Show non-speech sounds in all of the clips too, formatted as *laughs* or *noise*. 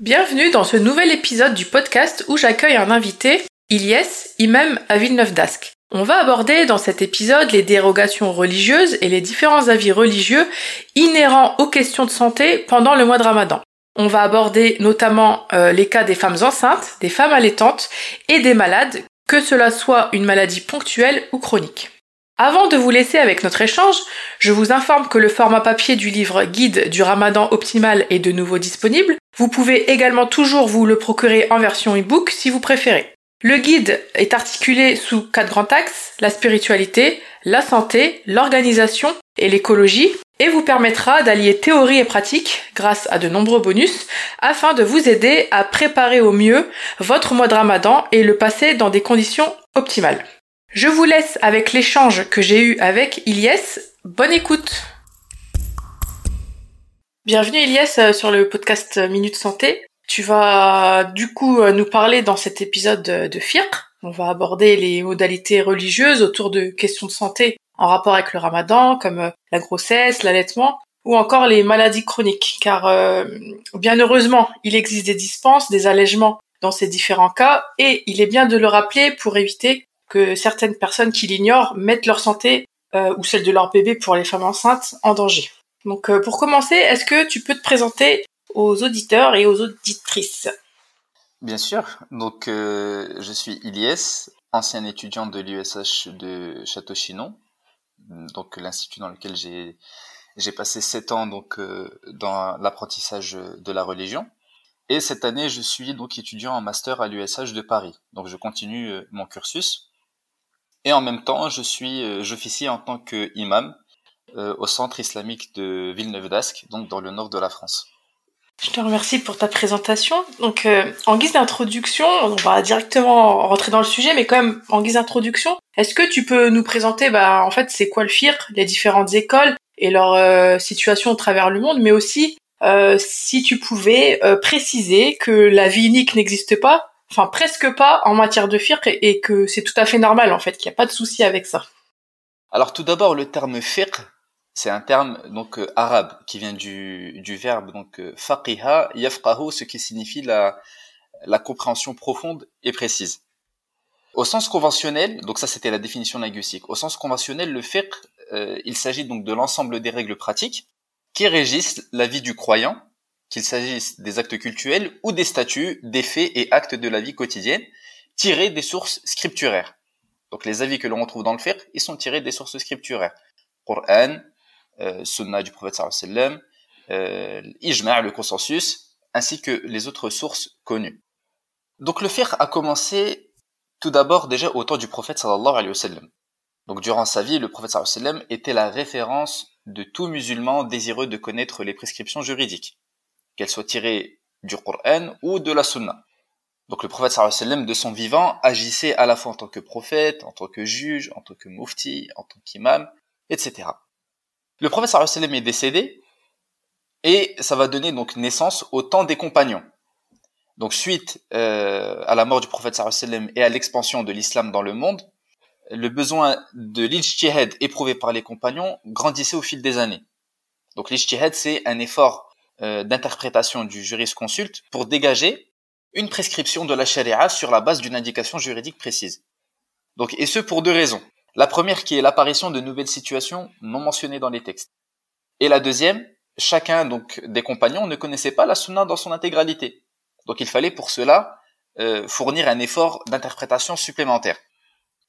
Bienvenue dans ce nouvel épisode du podcast où j'accueille un invité, Ilyes, imam à Villeneuve d'Ascq. On va aborder dans cet épisode les dérogations religieuses et les différents avis religieux inhérents aux questions de santé pendant le mois de Ramadan. On va aborder notamment euh, les cas des femmes enceintes, des femmes allaitantes et des malades, que cela soit une maladie ponctuelle ou chronique. Avant de vous laisser avec notre échange, je vous informe que le format papier du livre Guide du Ramadan optimal est de nouveau disponible. Vous pouvez également toujours vous le procurer en version e-book si vous préférez. Le guide est articulé sous quatre grands axes, la spiritualité, la santé, l'organisation et l'écologie, et vous permettra d'allier théorie et pratique grâce à de nombreux bonus afin de vous aider à préparer au mieux votre mois de ramadan et le passer dans des conditions optimales. Je vous laisse avec l'échange que j'ai eu avec Ilyes. Bonne écoute Bienvenue Ilyes euh, sur le podcast Minute Santé. Tu vas du coup euh, nous parler dans cet épisode de FIR. On va aborder les modalités religieuses autour de questions de santé en rapport avec le ramadan, comme euh, la grossesse, l'allaitement, ou encore les maladies chroniques. Car bien heureusement, il existe des dispenses, des allègements dans ces différents cas, et il est bien de le rappeler pour éviter que certaines personnes qui l'ignorent mettent leur santé euh, ou celle de leur bébé pour les femmes enceintes en danger. Donc euh, pour commencer, est-ce que tu peux te présenter aux auditeurs et aux auditrices? Bien sûr. Donc euh, je suis Ilyes, ancien étudiant de l'USH de Château-Chinon, donc l'institut dans lequel j'ai j'ai passé sept ans donc dans l'apprentissage de la religion. Et cette année, je suis donc étudiant en master à l'USH de Paris. Donc je continue mon cursus. Et en même temps, je suis, euh, j'officie en tant qu'imam euh, au centre islamique de Villeneuve d'Ascq, donc dans le nord de la France. Je te remercie pour ta présentation. Donc, euh, en guise d'introduction, on va directement rentrer dans le sujet, mais quand même, en guise d'introduction, est-ce que tu peux nous présenter, bah, en fait, c'est quoi le FIR, les différentes écoles et leur situation au travers le monde, mais aussi, si tu pouvais préciser que la vie unique n'existe pas, enfin presque pas en matière de fiqh et, que c'est tout à fait normal en fait, qu'il n'y a pas de souci avec ça. Alors tout d'abord le terme fiqh, c'est un terme donc euh, arabe qui vient du, du verbe donc euh, faqiha yafqahu, ce qui signifie la, la compréhension profonde et précise. Au sens conventionnel, donc ça c'était la définition linguistique. Au sens conventionnel, le fiqh, euh, il s'agit donc de l'ensemble des règles pratiques qui régissent la vie du croyant qu'il s'agisse des actes cultuels ou des statuts, des faits et actes de la vie quotidienne, tirés des sources scripturaires. Donc les avis que l'on retrouve dans le fiqh, ils sont tirés des sources scripturaires. Coran, euh, Sunna du prophète sallallahu euh, Ijma' le consensus, ainsi que les autres sources connues. Donc le fiqh a commencé tout d'abord déjà au temps du prophète sallallahu. Donc durant sa vie, le prophète sallallahu était la référence de tout musulman désireux de connaître les prescriptions juridiques qu'elle soit tirée du Coran ou de la Sunna. Donc le prophète sallallahu de son vivant agissait à la fois en tant que prophète, en tant que juge, en tant que mufti, en tant qu'imam, etc. Le prophète sallallahu est décédé et ça va donner donc naissance au temps des compagnons. Donc suite euh, à la mort du prophète sallallahu et à l'expansion de l'islam dans le monde, le besoin de l'ijtihad éprouvé par les compagnons grandissait au fil des années. Donc l'ijtihad c'est un effort d'interprétation du jurisconsulte pour dégager une prescription de la charia sur la base d'une indication juridique précise. Donc, et ce pour deux raisons. La première qui est l'apparition de nouvelles situations non mentionnées dans les textes. Et la deuxième, chacun donc des compagnons ne connaissait pas la sunna dans son intégralité. Donc il fallait pour cela euh, fournir un effort d'interprétation supplémentaire.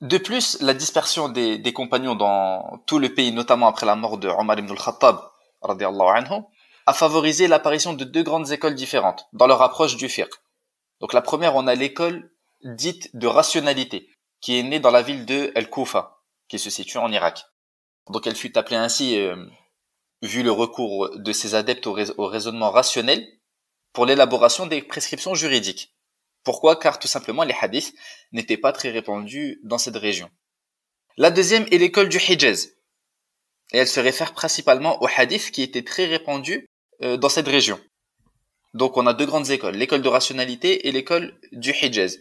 De plus, la dispersion des, des, compagnons dans tout le pays, notamment après la mort de Omar ibn al-Khattab, anhu, a favorisé l'apparition de deux grandes écoles différentes dans leur approche du fiqh. Donc la première, on a l'école dite de rationalité, qui est née dans la ville de El-Koufa, qui se situe en Irak. Donc elle fut appelée ainsi, euh, vu le recours de ses adeptes au, raisonnement rationnel, pour l'élaboration des prescriptions juridiques. Pourquoi? Car tout simplement les hadiths n'étaient pas très répandus dans cette région. La deuxième est l'école du Hijaz. Et elle se réfère principalement aux hadiths qui étaient très répandus dans cette région. Donc on a deux grandes écoles, l'école de rationalité et l'école du Hijaz.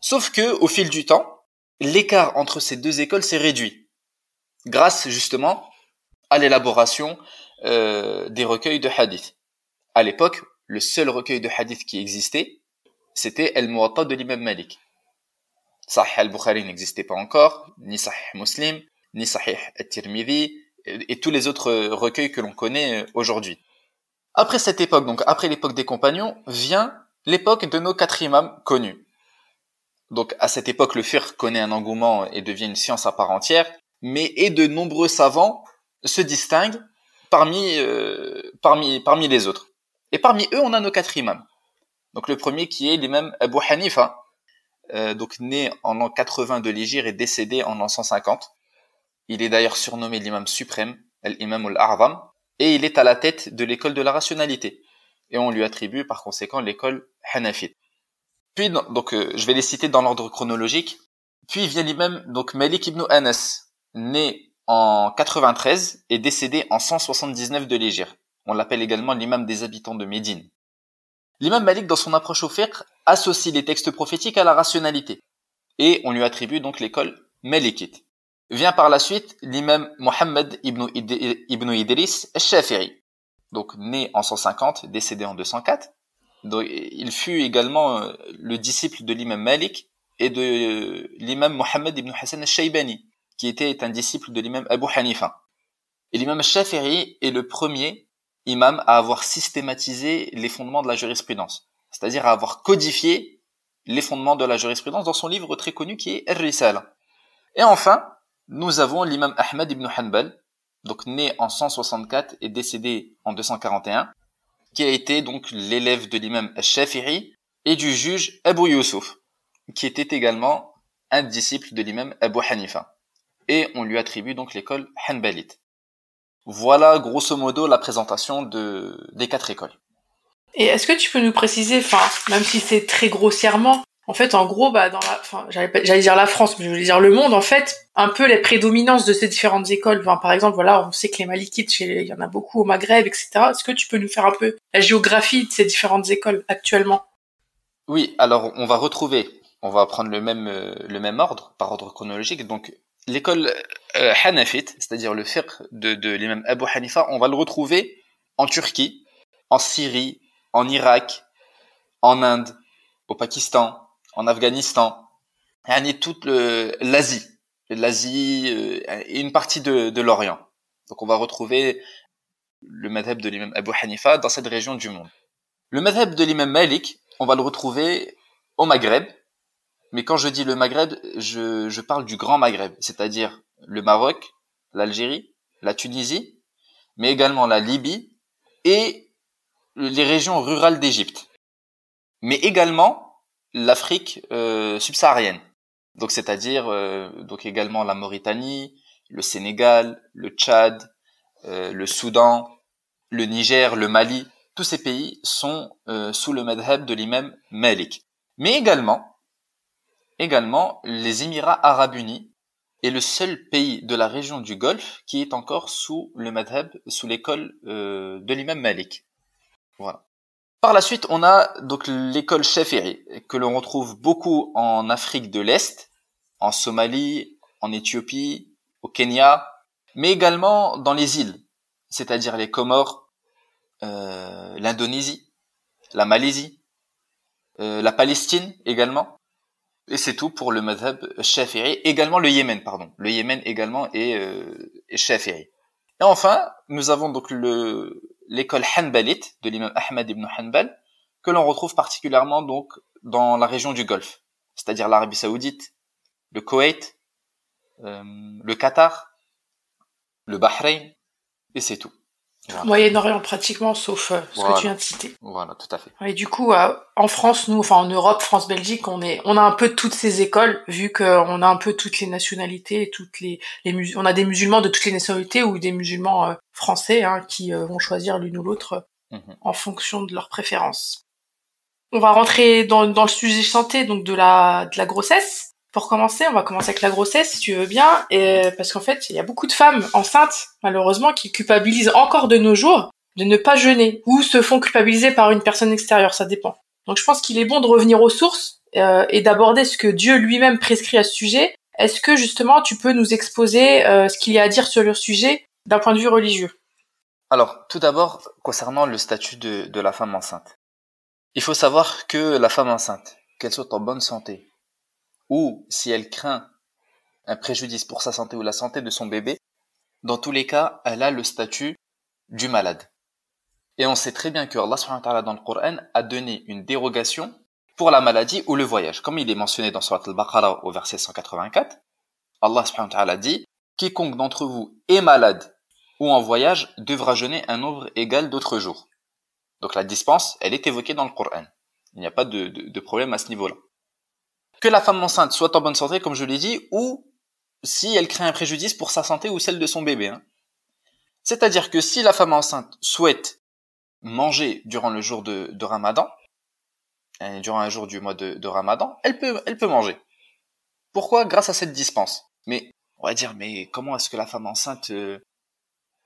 Sauf que au fil du temps, l'écart entre ces deux écoles s'est réduit grâce justement à l'élaboration euh, des recueils de hadiths. À l'époque, le seul recueil de hadiths qui existait, c'était El Muwatta de l'imam Malik. Sahih al-Bukhari n'existait pas encore, ni Sahih Muslim, ni Sahih al-Tirmidhi, et tous les autres recueils que l'on connaît euh, aujourd'hui. Après cette époque, donc après l'époque des compagnons, vient l'époque de nos quatre imams connus. Donc à cette époque, le fiqh connaît un engouement et devient une science à part entière, mais et de nombreux savants se distinguent parmi euh, parmi parmi les autres. Et parmi eux, on a nos quatre imams. Donc le premier qui est l'imam Abu Hanifa, euh, donc né en l'an 80 de l'Égypte et décédé en l'an 150. Il est d'ailleurs surnommé l'imam suprême, l'imam al-A'zam, et il est à la tête de l'école de la rationalité. Et on lui attribue par conséquent l'école Hanafite. Puis, donc, euh, je vais les citer dans l'ordre chronologique. Puis vient l'imam, donc Malik ibn Anas, né en 93 et décédé en 179 de l'Égypte. On l'appelle également l'imam des habitants de Médine. L'imam Malik, dans son approche au fiqh, associe les textes prophétiques à la rationalité. Et on lui attribue donc l'école malikite. Vient par la suite l'imam Mohammed ibn, ibn Idris al-Shafiri. Donc né en 150, décédé en 204. Donc, il fut également euh, le disciple de l'imam Malik et de euh, l'imam Mohammed ibn Hassan al-Shaybani, qui était un disciple de l'imam Abu Hanifa. Et l'imam al-Shafiri est le premier imam à avoir systématisé les fondements de la jurisprudence, c'est-à-dire à avoir codifié les fondements de la jurisprudence dans son livre très connu qui est Ar-Risala. Et enfin, nous avons l'imam Ahmad ibn Hanbal, donc né en 164 et décédé en 241, qui a été donc l'élève de l'imam Shafiri et du juge Abu Yusuf, qui était également un disciple de l'imam Abu Hanifa. Et on lui attribue donc l'école Hanbalite. Voilà grosso modo la présentation de, des quatre écoles. Et est-ce que tu peux nous préciser, enfin, même si c'est très grossièrement, en fait, en gros, bah, dans la, j'allais dire la France, mais je voulais dire le monde, en fait, un peu les prédominances de ces différentes écoles. Par exemple, voilà, on sait que les Malikites, il y en a beaucoup au Maghreb, etc. Est-ce que tu peux nous faire un peu la géographie de ces différentes écoles actuellement? Oui, alors on va retrouver, on va prendre le même euh, le même ordre par ordre chronologique. Donc l'école euh, Hanafite, c'est-à-dire le fiqh de, de l'imam Abu Hanifa, on va le retrouver en Turquie, en Syrie, en Irak, en Inde, au Pakistan, en Afghanistan, et toute l'Asie, l'Asie euh, et une partie de, de l'Orient. Donc on va retrouver le madhab de l'imam Abu Hanifa dans cette région du monde. Le madhab de l'imam Malik, on va le retrouver au Maghreb, mais quand je dis le Maghreb, je, je parle du Grand Maghreb, c'est-à-dire le Maroc, l'Algérie, la Tunisie, mais également la Libye et les régions rurales d'Égypte, mais également l'Afrique euh, subsaharienne. Donc c'est-à-dire euh, donc également la Mauritanie, le Sénégal, le Tchad, euh, le Soudan, le Niger, le Mali, tous ces pays sont sous le madhab de l'imam Malik. Mais également Également, les Émirats arabes unis est le seul pays de la région du Golfe qui est encore sous le madhab, sous l'école euh, de l'imam Malik. Voilà. Par la suite, on a donc l'école Shafiri, que l'on retrouve beaucoup en Afrique de l'Est, en Somalie, en Éthiopie, au Kenya, mais également dans les îles, c'est-à-dire les Comores, euh, l'Indonésie, la Malaisie, euh, la Palestine également, et c'est tout pour le madhab shafi'i. Également le Yémen, pardon. Le Yémen également est, euh. Et enfin, nous avons donc le, l'école Hanbalite de l'imam Ahmad ibn Hanbal, que l'on retrouve particulièrement donc dans la région du Golfe, c'est-à-dire l'Arabie Saoudite, le Koweït, euh, le Qatar, le Bahreïn, et c'est tout. Moyen-Orient pratiquement, sauf euh, ce que tu viens de citer. Voilà, tout à fait. Et du coup, euh, en France, nous, enfin en Europe, France-Belgique, on est, on a un peu toutes ces écoles, vu qu'on a un peu toutes les nationalités, toutes les, les on a des musulmans de toutes les nationalités ou des musulmans euh, français hein, qui vont choisir l'une ou l'autre mhm. en fonction de leurs préférences. on va rentrer dans, dans le sujet santé, donc de la, de la grossesse. Pour commencer, on va commencer avec la grossesse, si tu veux bien, parce qu'en fait, il y a beaucoup de femmes enceintes, malheureusement, qui culpabilisent encore de nos jours de ne pas jeûner, ou se font culpabiliser par une personne extérieure, ça dépend. Donc je pense qu'il est bon de revenir aux sources euh, et d'aborder ce que Dieu lui-même prescrit à ce sujet. Est-ce que justement tu peux nous exposer euh, ce qu'il y a à dire sur le sujet d'un point de vue religieux? Alors, tout d'abord, concernant le statut de la femme enceinte. Il faut savoir que la femme enceinte, qu'elle soit en bonne santé, ou si elle craint un préjudice pour sa santé ou la santé de son bébé, dans tous les cas, elle a le statut du malade. Et on sait très bien que Allah dans le Coran a donné une dérogation pour la maladie ou le voyage. Comme il est mentionné dans Surat al-Baqarah au verset 184, Allah dit Quiconque d'entre vous est malade ou en voyage devra jeûner un nombre égal d'autres jours. Donc la dispense, elle est évoquée dans le Coran. Il n'y a pas de, de, problème à ce niveau-là. Que la femme enceinte soit en bonne santé, comme je l'ai dit, ou si elle crée un préjudice pour sa santé ou celle de son bébé. Hein. C'est-à-dire que si la femme enceinte souhaite manger durant le jour de, Ramadan, euh, durant un jour du mois de, de, Ramadan, elle peut, elle peut manger. Pourquoi? Grâce à cette dispense. Mais on va dire, mais comment est-ce que la femme enceinte euh,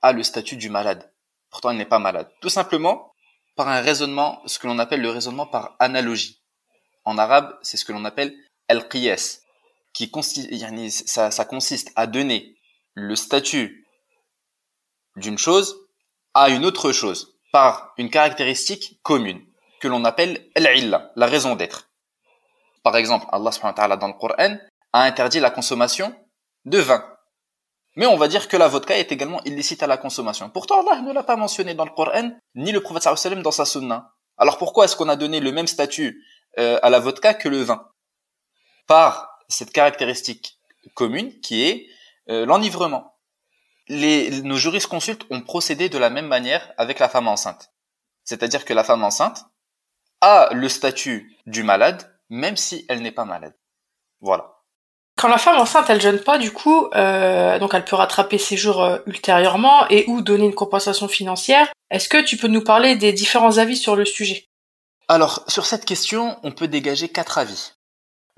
a le statut du malade? Pourtant, elle n'est pas malade. Tout simplement par un raisonnement, ce que l'on appelle le raisonnement par analogie. En arabe, c'est ce que l'on appelle al-qiyas, qui consiste, ça, ça consiste à donner le statut d'une chose à une autre chose par une caractéristique commune que l'on appelle al la raison d'être. Par exemple, Allah subhanahu wa dans le a interdit la consommation de vin. Mais on va dire que la vodka est également illicite à la consommation. Pourtant, Allah ne l'a pas mentionné dans le Coran, ni le prophète sallam dans sa sunna. Alors pourquoi est-ce qu'on a donné le même statut euh, à la vodka que le vin? Par cette caractéristique commune qui est euh, l'enivrement les, nos jurisconsultes ont procédé de la même manière avec la femme enceinte. C'est-à-dire que la femme enceinte a le statut du malade, même si elle n'est pas malade. Voilà. Quand la femme enceinte, elle jeûne pas, du coup, euh, donc elle peut rattraper ses jours euh, ultérieurement et ou donner une compensation financière. Est-ce que tu peux nous parler des différents avis sur le sujet? Alors, sur cette question, on peut dégager quatre avis.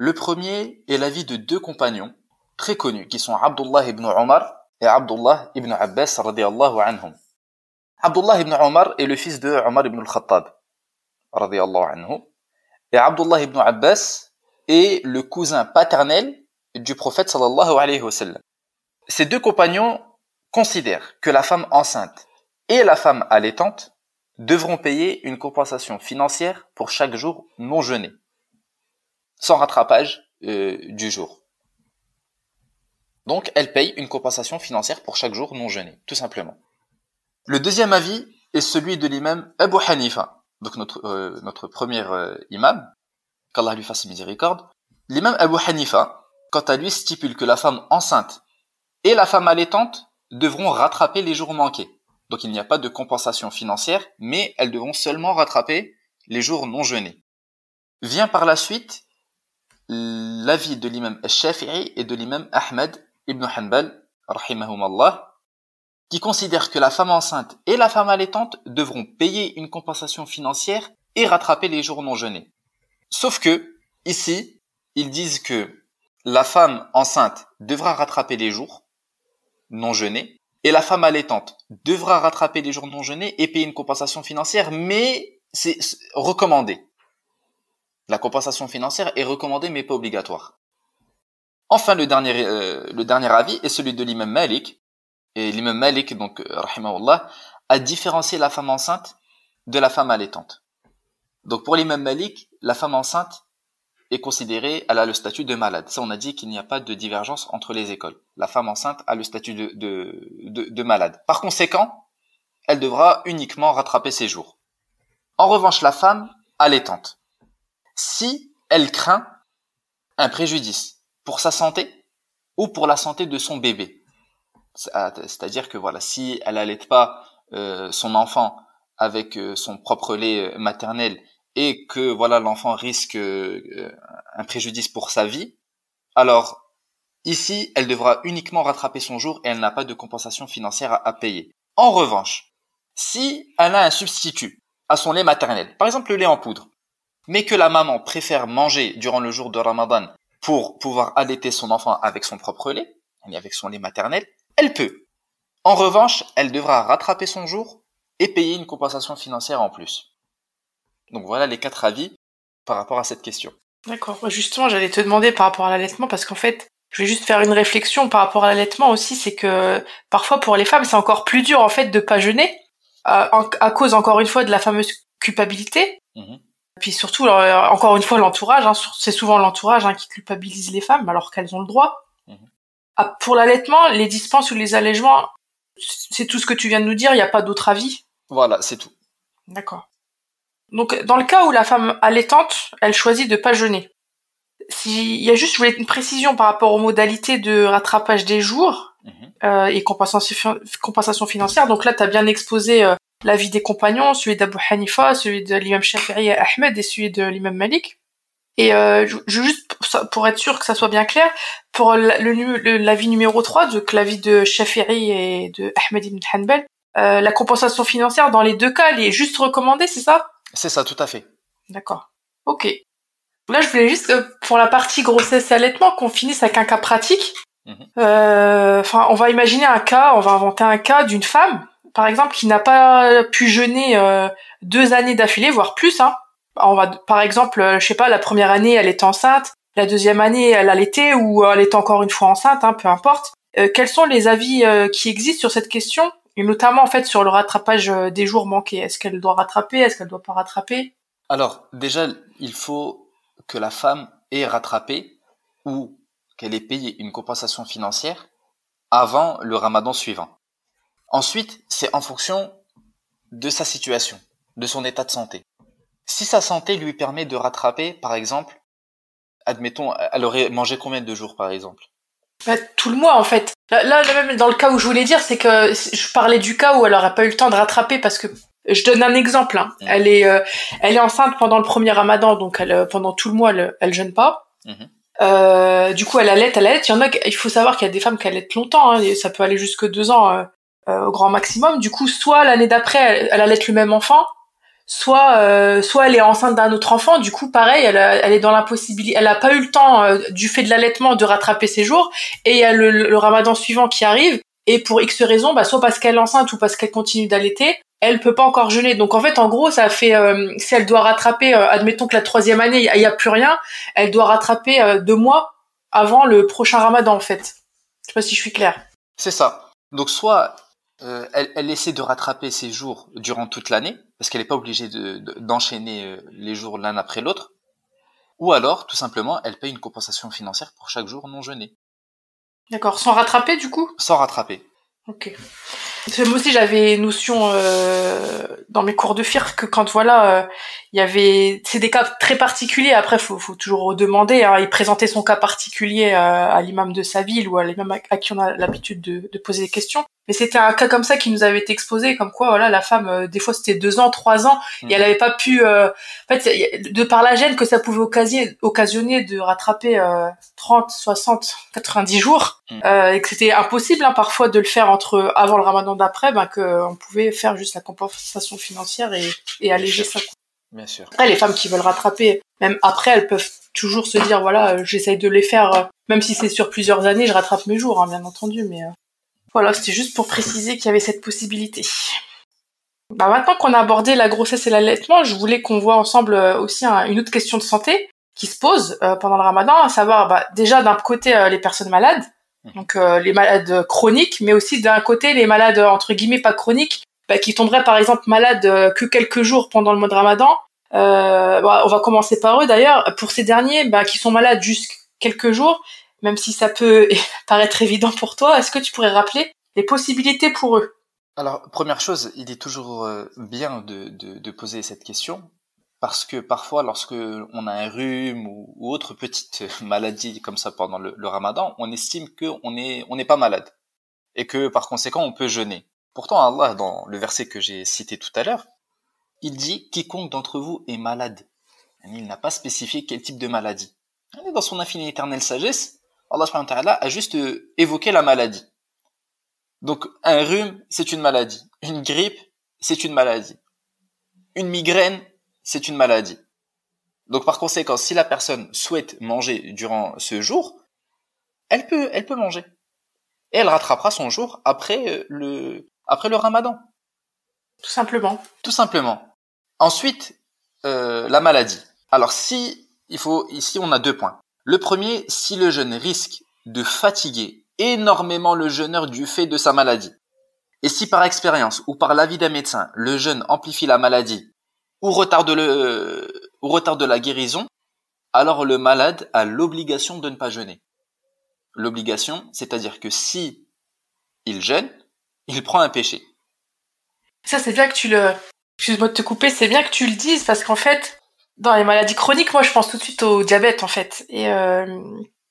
Le premier est l'avis de deux compagnons très connus, qui sont Abdullah ibn Omar et Abdullah ibn Abbas radiallahu anhum. Abdullah ibn Omar est le fils de Omar ibn al-Khattab radiallahu anhu. Et Abdullah ibn Abbas est le cousin paternel du prophète sallallahu alayhi wa sallam. Ces deux compagnons considèrent que la femme enceinte et la femme allaitante devront payer une compensation financière pour chaque jour non jeûné, sans rattrapage euh, du jour. Donc, elle paye une compensation financière pour chaque jour non jeûné, tout simplement. Le deuxième avis est celui de l'imam Abu Hanifa, donc notre, euh, notre premier euh, imam, qu'Allah lui fasse miséricorde. L'imam Abu Hanifa, quant à lui, stipule que la femme enceinte et la femme allaitante devront rattraper les jours manqués. Donc il n'y a pas de compensation financière, mais elles devront seulement rattraper les jours non jeûnés. Vient par la suite l'avis de l'imam Shafi'i et de l'imam Ahmed Ibn Hanbal, rahimahumallah, qui considère que la femme enceinte et la femme allaitante devront payer une compensation financière et rattraper les jours non jeûnés. Sauf que, ici, ils disent que la femme enceinte devra rattraper les jours non jeûnés et la femme allaitante devra rattraper les jours non jeûnés et payer une compensation financière, mais c'est recommandé. La compensation financière est recommandée mais pas obligatoire. Enfin, le dernier, euh, le dernier avis est celui de l'imam Malik. Et l'imam Malik, donc, euh, rahimahullah, a différencié la femme enceinte de la femme allaitante. Donc, pour l'imam Malik, la femme enceinte est considérée, elle a le statut de malade. Ça, on a dit qu'il n'y a pas de divergence entre les écoles. La femme enceinte a le statut de, de, de malade. Par conséquent, elle devra uniquement rattraper ses jours. En revanche, la femme allaitante, si elle craint un préjudice, pour sa santé ou pour la santé de son bébé. C'est-à-dire que voilà, si elle n'allait pas euh, son enfant avec euh, son propre lait euh, maternel et que voilà l'enfant risque un préjudice pour sa vie, alors ici elle devra uniquement rattraper son jour et elle n'a pas de compensation financière à, à payer. En revanche, si elle a un substitut à son lait maternel, par exemple le lait en poudre, mais que la maman préfère manger durant le jour de Ramadan pour pouvoir allaiter son enfant avec son propre lait, avec son lait maternel, elle peut. En revanche, elle devra rattraper son jour et payer une compensation financière en plus. Donc voilà les quatre avis par rapport à cette question. D'accord. Justement, j'allais te demander par rapport à l'allaitement parce qu'en fait, je vais juste faire une réflexion par rapport à l'allaitement aussi, c'est que parfois pour les femmes, c'est encore plus dur en fait de pas jeûner à, cause encore une fois de la fameuse culpabilité. Mhm. Puis surtout, euh, encore une fois, l'entourage. Hein, c'est souvent l'entourage hein, qui culpabilise les femmes alors qu'elles ont le droit. Mhm. Ah, pour l'allaitement, les dispenses ou les allègements, c'est tout ce que tu viens de nous dire. Il n'y a pas d'autre avis. Voilà, c'est tout. D'accord. Donc, dans le cas où la femme allaitante, elle choisit de pas jeûner, s'il y a juste, je voulais une précision par rapport aux modalités de rattrapage des jours mhm. euh, et compensation, compensation financière. Donc là, tu as bien exposé euh, l'avis des compagnons, celui d'Abu Hanifa, celui de l'imam Shafi'i et Ahmed et celui de l'imam Malik. Et euh, juste pour être sûr que ça soit bien clair, pour l'avis numéro 3, donc l'avis de Shafi'i et de Ahmed ibn Hanbal, euh, la compensation financière dans les deux cas, elle est juste recommandée, c'est ça? C'est ça, tout à fait. D'accord. Ok. Là, je voulais juste, euh, pour la partie grossesse et allaitement, qu'on finisse avec un cas pratique. Mhm. Euh, enfin, on va imaginer un cas, on va inventer un cas d'une femme, par exemple, qui n'a pas pu jeûner euh, deux années d'affilée, voire plus. Hein. Par exemple, je sais pas, la première année, elle était enceinte, la deuxième année, elle allaitait ou elle est encore une fois enceinte, hein, peu importe. quels sont les avis qui existent sur cette question? Et notamment en fait sur le rattrapage des jours manqués Est-ce qu'elle doit rattraper? Est-ce qu'elle doit pas rattraper? Alors déjà, il faut que la femme ait rattrapé ou qu'elle ait payé une compensation financière avant le ramadan suivant. Ensuite, c'est en fonction de sa situation, de son état de santé. Si sa santé lui permet de rattraper, par exemple, admettons, elle aurait mangé combien de jours, par exemple? Bah, Tout le mois, en fait. Là, là, même dans le cas où je voulais dire, c'est que je parlais du cas où elle n'aurait pas eu le temps de rattraper parce que je donne un exemple. Hein. Mm. Elle est, euh, elle est enceinte pendant le premier Ramadan, donc elle, euh, pendant tout le mois, elle, elle jeûne pas. Mm-hmm. Euh, du coup, elle allait, elle allait. Il y en a, il faut savoir qu'il y a des femmes qui allaitent longtemps. Hein, et ça peut aller jusque deux ans euh, au grand maximum. Du coup, soit l'année d'après, elle, elle allait le même enfant, soit, soit elle est enceinte d'un autre enfant. Du coup, pareil, elle, elle est dans l'impossibilité. Elle a pas eu le temps du fait de l'allaitement de rattraper ses jours. Et il y a le, le, Ramadan suivant qui arrive. Et pour X raisons, bah, soit parce qu'elle est enceinte ou parce qu'elle continue d'allaiter, elle peut pas encore jeûner. Donc en fait, en gros, ça fait euh, si elle doit rattraper, euh, admettons que la troisième année il y, a plus rien, elle doit rattraper euh, deux mois avant le prochain Ramadan en fait. Je sais pas si je suis claire. C'est ça. Donc soit elle, elle, essaie de rattraper ses jours durant toute l'année parce qu'elle n'est pas obligée d'enchaîner les jours l'un après l'autre, ou alors tout simplement elle paye une compensation financière pour chaque jour non jeûné. D'accord, sans rattraper du coup? Sans rattraper. Ok. Moi aussi, j'avais notion euh, dans mes cours de FIR que quand voilà, euh, il y avait, c'est des cas très particuliers. Après, faut, faut toujours demander. Hein, il présentait son cas particulier euh, à l'imam de sa ville ou à l'imam à, qui on a l'habitude de, de, poser des questions. Mais c'était un cas comme ça qui nous avait été exposé, comme quoi voilà, la femme, euh, des fois c'était deux ans, trois ans, et elle mhm. avait pas pu. en fait, de par la gêne que ça pouvait occasionner, occasionner de rattraper 30, 60, 90 jours, mhm. et que c'était impossible hein, parfois de le faire entre avant le Ramadan d'après, ben qu'on pouvait faire juste la compensation financière et, et alléger ça. Bien sûr. Après, les femmes qui veulent rattraper, même après, elles peuvent toujours se dire, voilà, euh, j'essaye de les faire, euh, même si c'est sur plusieurs années, je rattrape mes jours, hein, bien entendu, mais euh, voilà, c'était juste pour préciser qu'il y avait cette possibilité. Bah, maintenant qu'on a abordé la grossesse et l'allaitement, je voulais qu'on voit ensemble aussi une autre question de santé qui se pose pendant le ramadan, à savoir bah, déjà d'un côté les personnes malades, mmh. donc les malades chroniques, mais aussi d'un côté les malades entre guillemets pas chroniques, bah, qui tomberaient par exemple malades euh, que quelques jours pendant le mois de Ramadan. Euh, bah, on va commencer par eux d'ailleurs. Pour ces derniers, bah, qui sont malades juste quelques jours, même si ça peut *laughs* paraître évident pour toi, est-ce que tu pourrais rappeler les possibilités pour eux? Alors, première chose, il est toujours euh, bien de, de, poser cette question parce que parfois, lorsque on a un rhume ou, autre petite *laughs* maladie comme ça pendant le, le ramadan, on estime qu'on n'est on n'est pas malade et que par conséquent on peut jeûner. Pourtant, Allah, dans le verset que j'ai cité tout à l'heure, il dit quiconque d'entre vous est malade. Il n'a pas spécifié quel type de maladie. Dans son infinie éternelle sagesse, Allah a juste euh, évoqué la maladie. Donc, un rhume, c'est une maladie. Une grippe, c'est une maladie. Une migraine, c'est une maladie. Donc par conséquent, si la personne souhaite manger durant ce jour, elle peut, elle peut manger. Et elle rattrapera son jour après euh, le, après le ramadan. Tout simplement. Tout simplement. Ensuite, euh, la maladie. Alors si, il faut, ici on a deux points. Le premier, si le jeûne risque de fatiguer énormément le jeûneur du fait de sa maladie. Et si par expérience ou par l'avis d'un médecin, le jeûne amplifie la maladie ou retarde le, ou retarde la guérison, alors le malade a l'obligation de ne pas jeûner. L'obligation, c'est-à-dire que si il jeûne, il prend un péché. Ça, c'est bien que tu le, excuse-moi de te couper, c'est bien que tu le dises parce qu'en fait, dans les maladies chroniques, moi, je pense tout de suite au diabète, en fait. Et euh,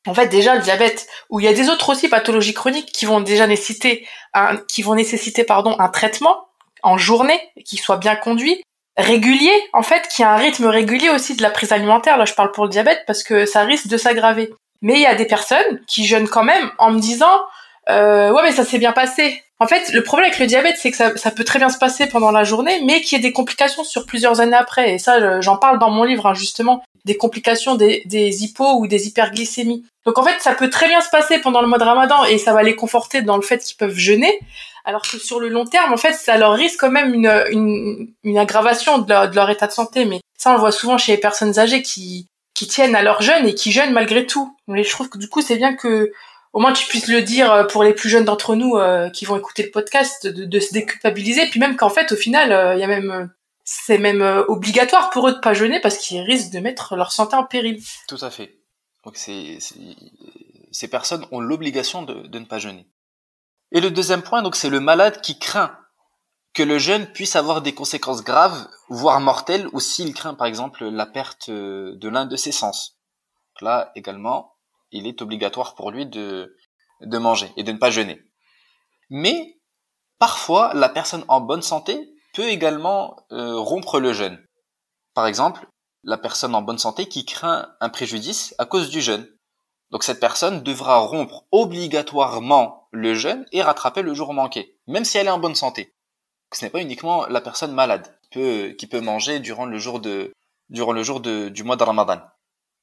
en fait, déjà le diabète, où il y a des autres aussi pathologies chroniques qui vont déjà nécessiter un, qui vont nécessiter pardon un traitement en journée qui soit bien conduit, régulier en fait, qui a un rythme régulier aussi de la prise alimentaire. Là, je parle pour le diabète parce que ça risque de s'aggraver. Mais il y a des personnes qui jeûnent quand même en me disant euh, ouais mais ça s'est bien passé. En fait, le problème avec le diabète, c'est que ça, ça, peut très bien se passer pendant la journée, mais qu'il y ait des complications sur plusieurs années après. Et ça, j'en parle dans mon livre, hein, justement, des complications des, des hypos ou des hyperglycémies. Donc en fait, ça peut très bien se passer pendant le mois de Ramadan et ça va les conforter dans le fait qu'ils peuvent jeûner, alors que sur le long terme, en fait, ça leur risque quand même une, une, une aggravation de leur, état de santé. Mais ça, on le voit souvent chez les personnes âgées qui, qui tiennent à leur jeûne et qui jeûnent malgré tout. Mais je trouve que du coup, c'est bien que au moins tu puisses le dire euh, pour les plus jeunes d'entre nous euh, qui vont écouter le podcast, de, se déculpabiliser, puis même qu'en fait au final euh, il y a même c'est même obligatoire pour eux de pas jeûner parce qu'ils risquent de mettre leur santé en péril. Tout à fait. Donc c'est, ces personnes ont l'obligation de, de ne pas jeûner. Et le deuxième point, donc, c'est le malade qui craint que le jeûne puisse avoir des conséquences graves, voire mortelles, ou s'il craint, par exemple, la perte de l'un de ses sens. Là, également, il est obligatoire pour lui de, de manger et de ne pas jeûner. Mais parfois, la personne en bonne santé peut également euh, rompre le jeûne. Par exemple, la personne en bonne santé qui craint un préjudice à cause du jeûne. Donc cette personne devra rompre obligatoirement le jeûne et rattraper le jour manqué, même si elle est en bonne santé. Ce n'est pas uniquement la personne malade qui peut, qui peut manger durant le jour de durant le jour de, du mois de Ramadan.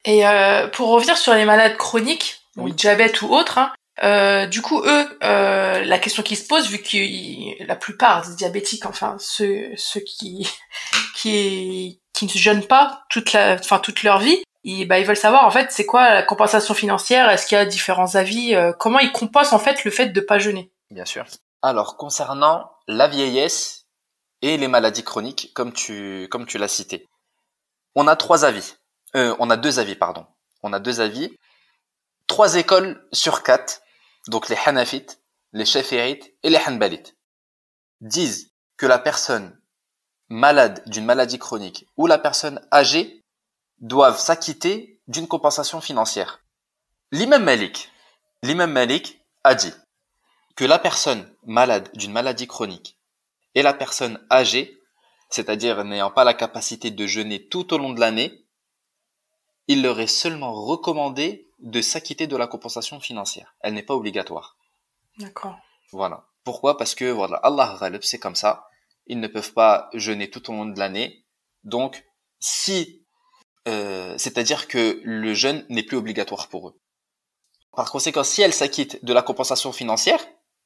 Et euh, pour revenir sur les malades chroniques, ou diabète ou autres, hein, euh, du coup, eux, euh, la question qui se pose, vu que la plupart des diabétiques, enfin ceux, ceux qui *laughs* qui qui ne se jeûnent pas toute la, enfin toute leur vie, ils, bah, ils veulent savoir en fait c'est quoi la compensation financière, est-ce qu'il y a différents avis, euh, comment ils compensent en fait le fait de pas jeûner? Bien sûr. Alors concernant la vieillesse et les maladies chroniques, comme tu comme tu l'as cité, on a trois avis. Euh, on a deux avis, pardon. On a deux avis. Trois écoles sur quatre, donc les Hanafites, les Shafi'ites et les Hanbalites, disent que la personne malade d'une maladie chronique ou la personne âgée doivent s'acquitter d'une compensation financière. L'imam Malik, l'imam Malik a dit que la personne malade d'une maladie chronique et la personne âgée, c'est-à-dire n'ayant pas la capacité de jeûner tout au long de l'année, il leur est seulement recommandé de s'acquitter de la compensation financière. Elle n'est pas obligatoire. D'accord. Voilà. Pourquoi? Parce que voilà, Allah c'est comme ça. Ils ne peuvent pas jeûner tout au long de l'année. Donc, si, euh, c'est-à-dire que le jeûne n'est plus obligatoire pour eux. Par conséquent, si elles s'acquittent de la compensation financière,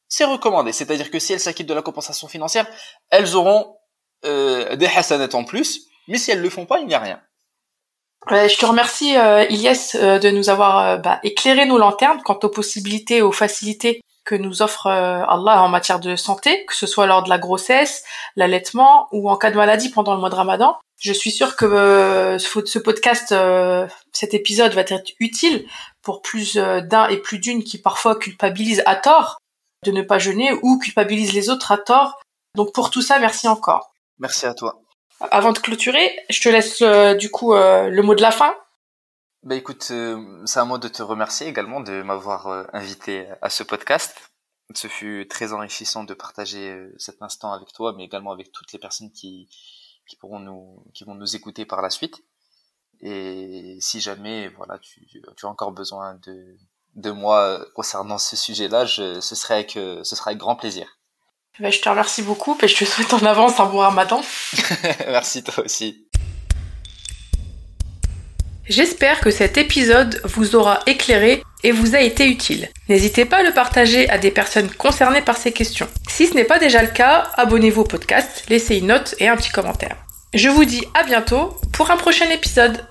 c'est recommandé. C'est-à-dire que si elles s'acquittent de la compensation financière, elles auront euh, des hasanats en plus. Mais si elles le font pas, il n'y a rien je te remercie, euh, Ilyes, euh, de nous avoir euh, bah, éclairé nos lanternes quant aux possibilités, aux facilités que nous offre euh, Allah en matière de santé, que ce soit lors de la grossesse, l'allaitement ou en cas de maladie pendant le mois de Ramadan. Je suis sûre que ce podcast, cet épisode va être utile pour plus d'un et plus d'une qui parfois culpabilisent à tort de ne pas jeûner ou culpabilisent les autres à tort. Donc pour tout ça, merci encore. Merci à toi. Avant de clôturer, je te laisse euh, du coup euh, le mot de la fin. Bah écoute, euh, c'est un mot de te remercier également de m'avoir invité à ce podcast. Ce fut très enrichissant de partager cet instant avec toi, mais également avec toutes les personnes qui, qui pourront nous, qui vont nous écouter par la suite. Et si jamais, voilà, tu, tu as encore besoin de, de moi concernant ce sujet-là, ce serait avec, ce serait avec grand plaisir. Ben, je te remercie beaucoup et je te souhaite en avance un bon ramadan. *laughs* Merci toi aussi. J'espère que cet épisode vous aura éclairé et vous a été utile. N'hésitez pas à le partager à des personnes concernées par ces questions. Si ce n'est pas déjà le cas, abonnez-vous au podcast, laissez une note et un petit commentaire. Je vous dis à bientôt pour un prochain épisode.